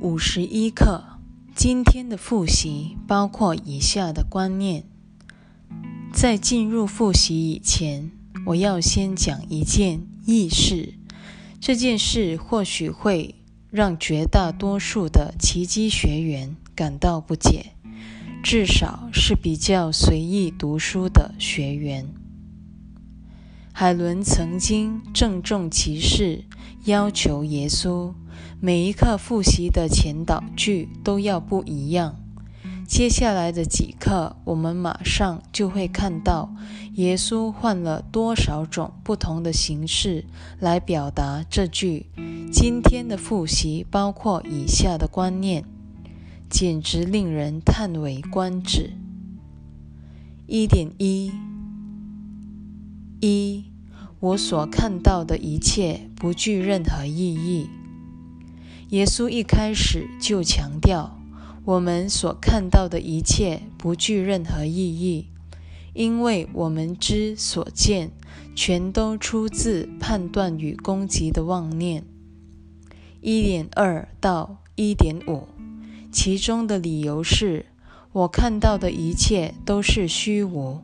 五十一课，今天的复习包括以下的观念。在进入复习以前，我要先讲一件轶事。这件事或许会让绝大多数的奇迹学员感到不解，至少是比较随意读书的学员。海伦曾经郑重其事要求耶稣，每一课复习的前导句都要不一样。接下来的几课，我们马上就会看到耶稣换了多少种不同的形式来表达这句。今天的复习包括以下的观念，简直令人叹为观止。一点一。一，我所看到的一切不具任何意义。耶稣一开始就强调，我们所看到的一切不具任何意义，因为我们之所见，全都出自判断与攻击的妄念。一点二到一点五，其中的理由是，我看到的一切都是虚无。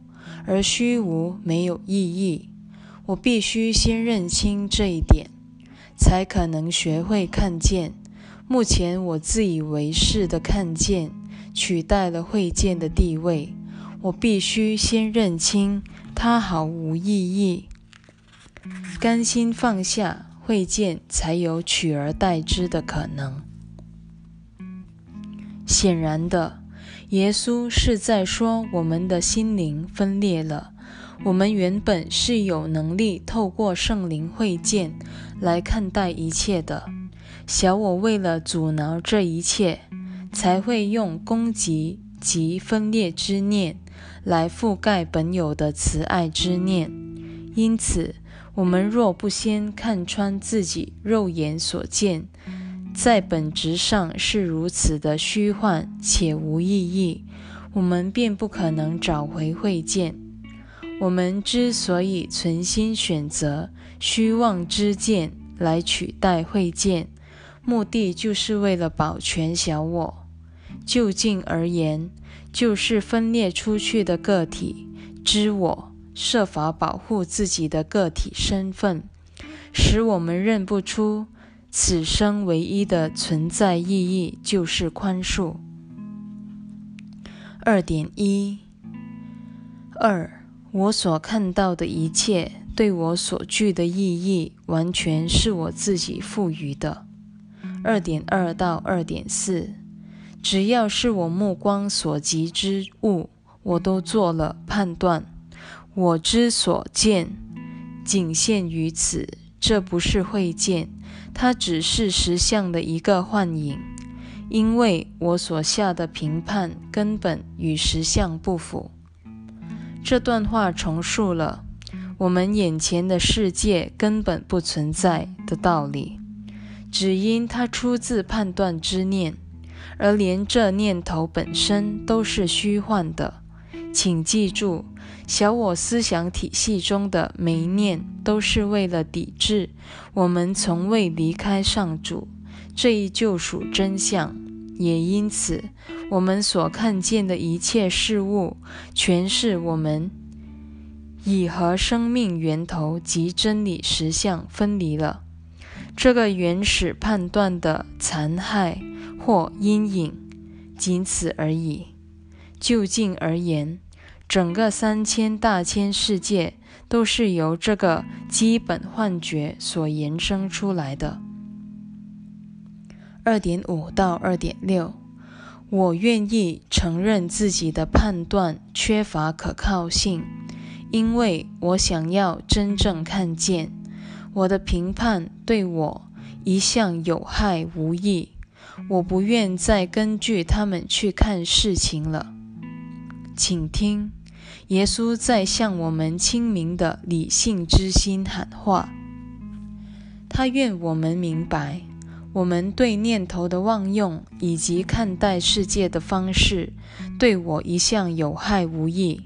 而虚无没有意义，我必须先认清这一点，才可能学会看见。目前我自以为是的看见取代了会见的地位，我必须先认清它毫无意义，甘心放下会见，才有取而代之的可能。显然的。耶稣是在说，我们的心灵分裂了。我们原本是有能力透过圣灵会见来看待一切的。小我为了阻挠这一切，才会用攻击及分裂之念来覆盖本有的慈爱之念。因此，我们若不先看穿自己肉眼所见，在本质上是如此的虚幻且无意义，我们便不可能找回慧见。我们之所以存心选择虚妄之见来取代慧见，目的就是为了保全小我。就近而言，就是分裂出去的个体知我设法保护自己的个体身份，使我们认不出。此生唯一的存在意义就是宽恕。二点一二，我所看到的一切对我所具的意义，完全是我自己赋予的。二点二到二点四，只要是我目光所及之物，我都做了判断。我之所见，仅限于此，这不是会见。它只是实相的一个幻影，因为我所下的评判根本与实相不符。这段话重述了我们眼前的世界根本不存在的道理，只因它出自判断之念，而连这念头本身都是虚幻的。请记住。小我思想体系中的每一念，都是为了抵制我们从未离开上主这一救赎真相。也因此，我们所看见的一切事物，全是我们已和生命源头及真理实相分离了。这个原始判断的残害或阴影，仅此而已。就近而言。整个三千大千世界都是由这个基本幻觉所延伸出来的。二点五到二点六，我愿意承认自己的判断缺乏可靠性，因为我想要真正看见我的评判对我一向有害无益。我不愿再根据他们去看事情了。请听。耶稣在向我们清明的理性之心喊话，他愿我们明白，我们对念头的妄用以及看待世界的方式，对我一向有害无益。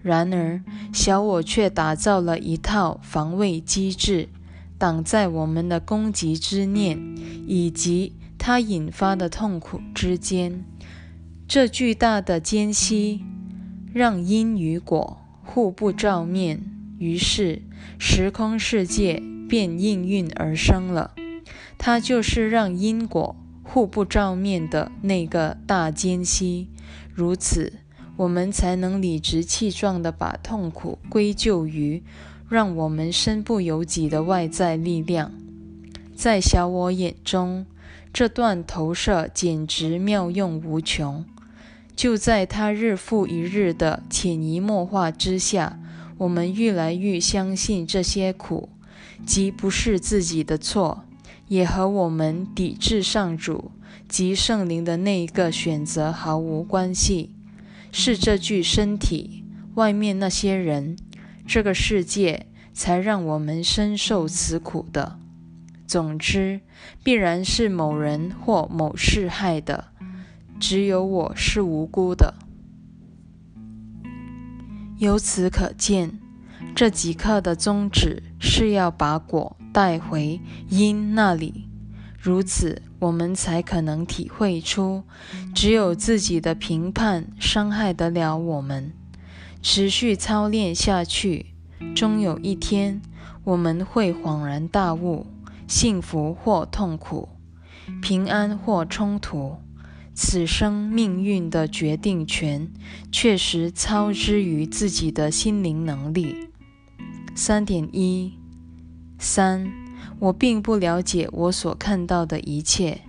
然而，小我却打造了一套防卫机制，挡在我们的攻击之念以及它引发的痛苦之间，这巨大的间隙让因与果互不照面，于是时空世界便应运而生了。它就是让因果互不照面的那个大间隙，如此，我们才能理直气壮地把痛苦归咎于让我们身不由己的外在力量。在小我眼中，这段投射简直妙用无穷。就在它日复一日的潜移默化之下，我们越来越相信这些苦，即不是自己的错。也和我们抵制上主及圣灵的那一个选择毫无关系，是这具身体外面那些人，这个世界才让我们深受此苦的。总之，必然是某人或某事害的，只有我是无辜的。由此可见，这几刻的宗旨是要把果。带回因那里，如此我们才可能体会出，只有自己的评判伤害得了我们。持续操练下去，终有一天我们会恍然大悟：幸福或痛苦，平安或冲突，此生命运的决定权确实操之于自己的心灵能力。三点一。三，我并不了解我所看到的一切。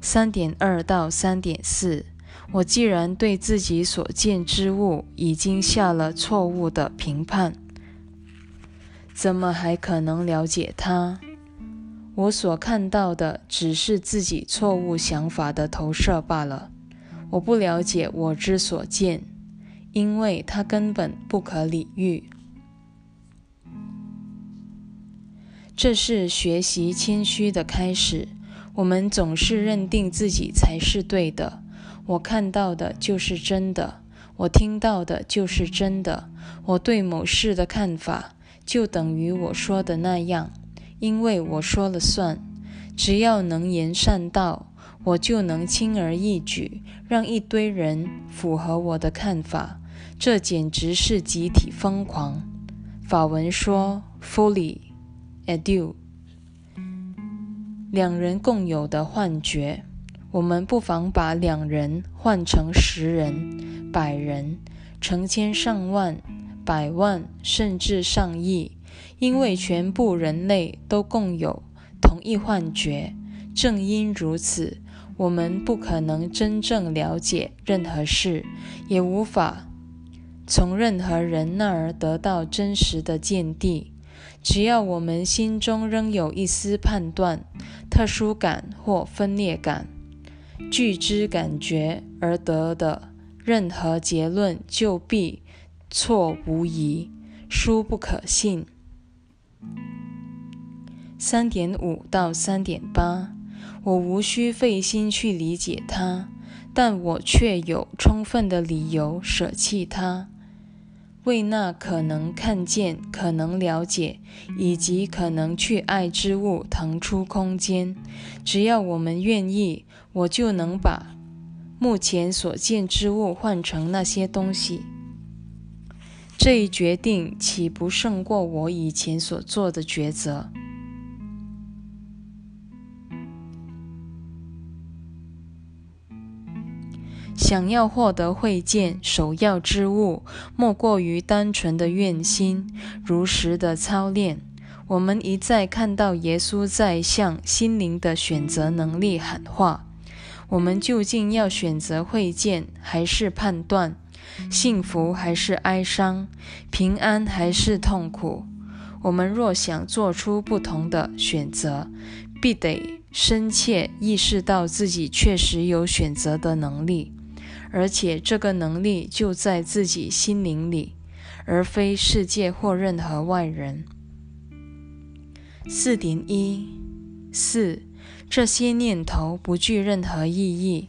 三点二到三点四，我既然对自己所见之物已经下了错误的评判，怎么还可能了解它？我所看到的只是自己错误想法的投射罢了。我不了解我之所见，因为它根本不可理喻。这是学习谦虚的开始。我们总是认定自己才是对的。我看到的就是真的，我听到的就是真的。我对某事的看法就等于我说的那样，因为我说了算。只要能言善道，我就能轻而易举让一堆人符合我的看法。这简直是集体疯狂。法文说：“fully。” Adieu，两人共有的幻觉，我们不妨把两人换成十人、百人、成千上万、百万，甚至上亿，因为全部人类都共有同一幻觉。正因如此，我们不可能真正了解任何事，也无法从任何人那儿得到真实的见地。只要我们心中仍有一丝判断、特殊感或分裂感，据之感觉而得的任何结论就必错无疑，殊不可信。三点五到三点八，我无需费心去理解它，但我却有充分的理由舍弃它。为那可能看见、可能了解以及可能去爱之物腾出空间，只要我们愿意，我就能把目前所见之物换成那些东西。这一决定岂不胜过我以前所做的抉择？想要获得会见，首要之物莫过于单纯的愿心，如实的操练。我们一再看到耶稣在向心灵的选择能力喊话：我们究竟要选择会见，还是判断？幸福还是哀伤？平安还是痛苦？我们若想做出不同的选择，必得深切意识到自己确实有选择的能力。而且这个能力就在自己心灵里，而非世界或任何外人。四点一四，这些念头不具任何意义。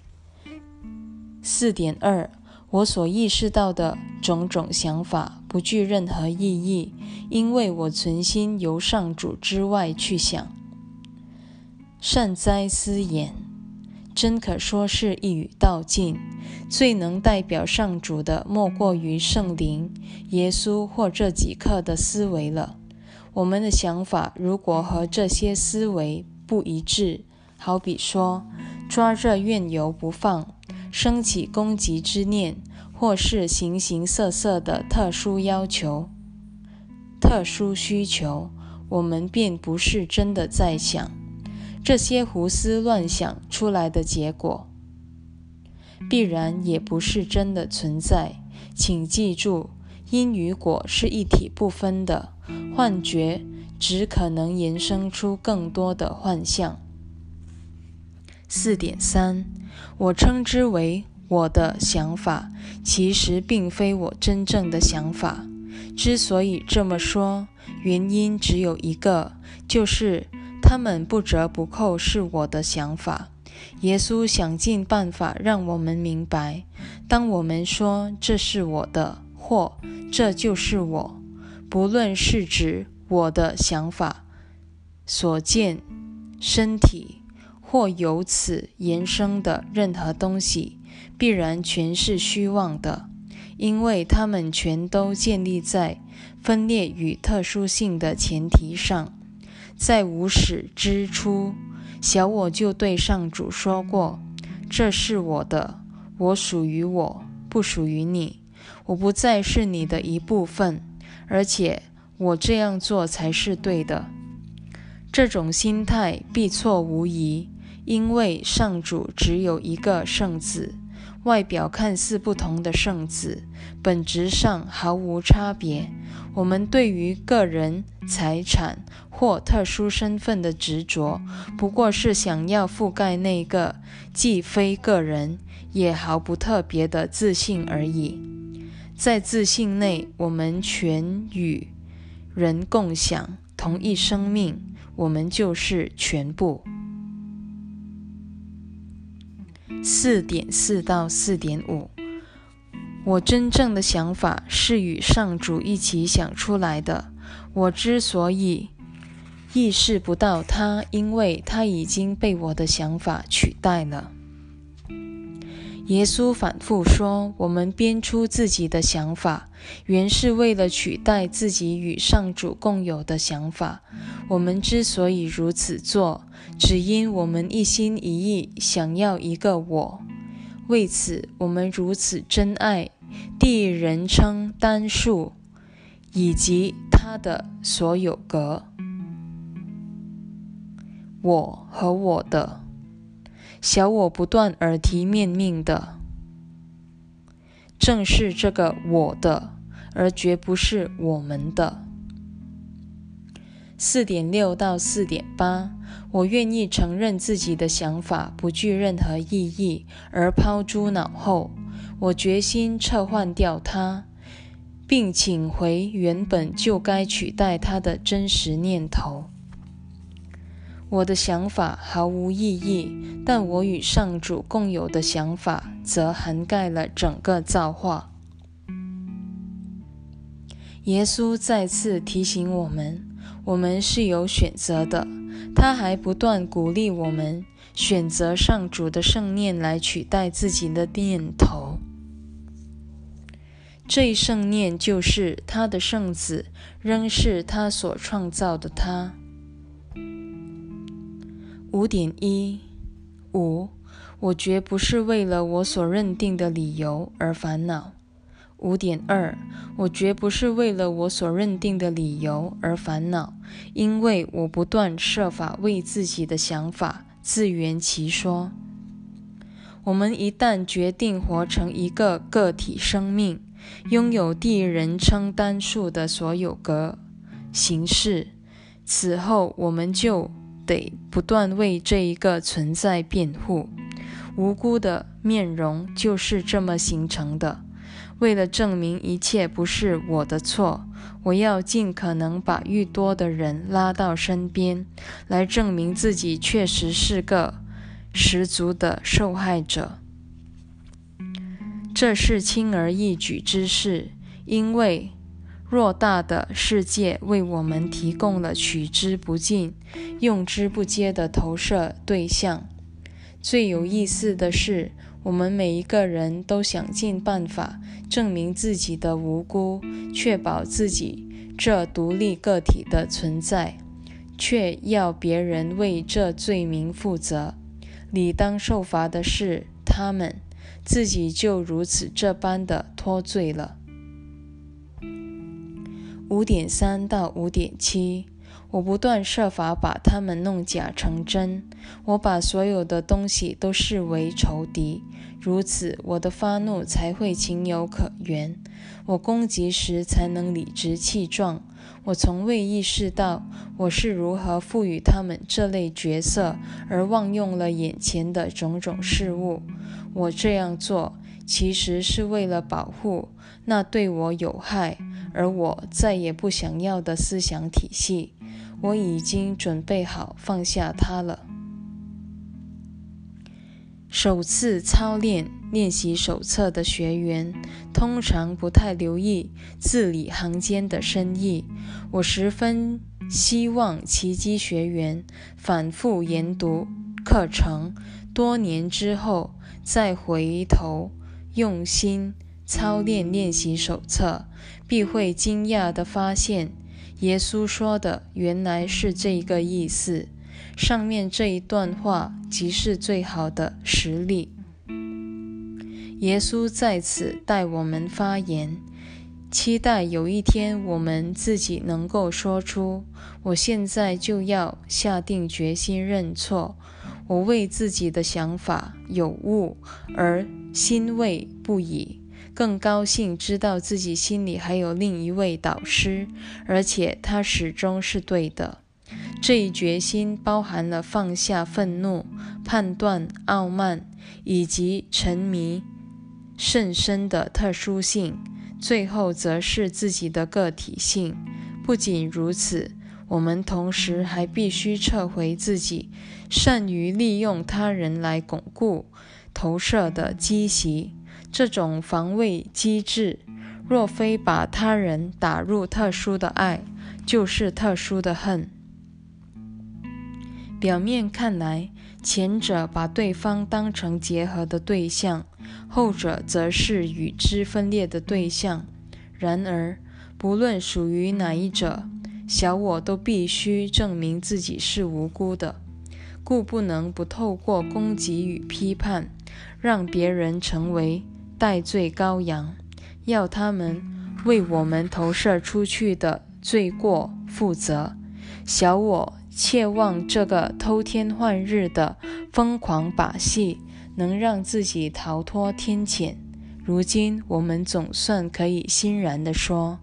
四点二，我所意识到的种种想法不具任何意义，因为我存心由上主之外去想。善哉思言。真可说是一语道尽。最能代表上主的，莫过于圣灵、耶稣或这几刻的思维了。我们的想法如果和这些思维不一致，好比说抓着怨尤不放，升起攻击之念，或是形形色色的特殊要求、特殊需求，我们便不是真的在想。这些胡思乱想出来的结果，必然也不是真的存在。请记住，因与果是一体不分的，幻觉只可能延伸出更多的幻象。四点三，我称之为我的想法，其实并非我真正的想法。之所以这么说，原因只有一个，就是。他们不折不扣是我的想法。耶稣想尽办法让我们明白：当我们说这是我的，或这就是我，不论是指我的想法、所见、身体，或由此延伸的任何东西，必然全是虚妄的，因为它们全都建立在分裂与特殊性的前提上。在无始之初，小我就对上主说过：“这是我的，我属于我，不属于你。我不再是你的一部分，而且我这样做才是对的。”这种心态必错无疑，因为上主只有一个圣子，外表看似不同的圣子，本质上毫无差别。我们对于个人财产或特殊身份的执着，不过是想要覆盖那个既非个人也毫不特别的自信而已。在自信内，我们全与人共享同一生命，我们就是全部。四点四到四点五。我真正的想法是与上主一起想出来的。我之所以意识不到它，因为它已经被我的想法取代了。耶稣反复说：“我们编出自己的想法，原是为了取代自己与上主共有的想法。我们之所以如此做，只因我们一心一意想要一个我。为此，我们如此珍爱。”第一人称单数以及它的所有格，我和我的小我不断耳提面命的，正是这个我的，而绝不是我们的。四点六到四点八，我愿意承认自己的想法不具任何意义，而抛诸脑后。我决心撤换掉它，并请回原本就该取代它的真实念头。我的想法毫无意义，但我与上主共有的想法则涵盖了整个造化。耶稣再次提醒我们，我们是有选择的。他还不断鼓励我们选择上主的圣念来取代自己的念头。这一圣念就是他的圣子，仍是他所创造的他。五点一五，我绝不是为了我所认定的理由而烦恼。五点二，我绝不是为了我所认定的理由而烦恼，因为我不断设法为自己的想法自圆其说。我们一旦决定活成一个个体生命，拥有第一人称单数的所有格形式，此后我们就得不断为这一个存在辩护。无辜的面容就是这么形成的。为了证明一切不是我的错，我要尽可能把愈多的人拉到身边，来证明自己确实是个十足的受害者。这是轻而易举之事，因为偌大的世界为我们提供了取之不尽、用之不竭的投射对象。最有意思的是，我们每一个人都想尽办法证明自己的无辜，确保自己这独立个体的存在，却要别人为这罪名负责。理当受罚的是他们，自己就如此这般的脱罪了。五点三到五点七。我不断设法把他们弄假成真，我把所有的东西都视为仇敌，如此我的发怒才会情有可原，我攻击时才能理直气壮。我从未意识到我是如何赋予他们这类角色，而忘用了眼前的种种事物。我这样做其实是为了保护那对我有害而我再也不想要的思想体系。我已经准备好放下它了。首次操练练习手册的学员通常不太留意字里行间的深意。我十分希望奇迹学员反复研读课程，多年之后再回头用心操练练习手册，必会惊讶地发现。耶稣说的原来是这个意思。上面这一段话即是最好的实例。耶稣在此带我们发言，期待有一天我们自己能够说出：“我现在就要下定决心认错，我为自己的想法有误而欣慰不已。”更高兴知道自己心里还有另一位导师，而且他始终是对的。这一决心包含了放下愤怒、判断、傲慢以及沉迷甚深的特殊性，最后则是自己的个体性。不仅如此，我们同时还必须撤回自己善于利用他人来巩固投射的积习。这种防卫机制，若非把他人打入特殊的爱，就是特殊的恨。表面看来，前者把对方当成结合的对象，后者则是与之分裂的对象。然而，不论属于哪一者，小我都必须证明自己是无辜的，故不能不透过攻击与批判，让别人成为。代罪羔羊，要他们为我们投射出去的罪过负责。小我切望这个偷天换日的疯狂把戏能让自己逃脱天谴。如今我们总算可以欣然地说：“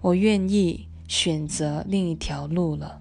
我愿意选择另一条路了。”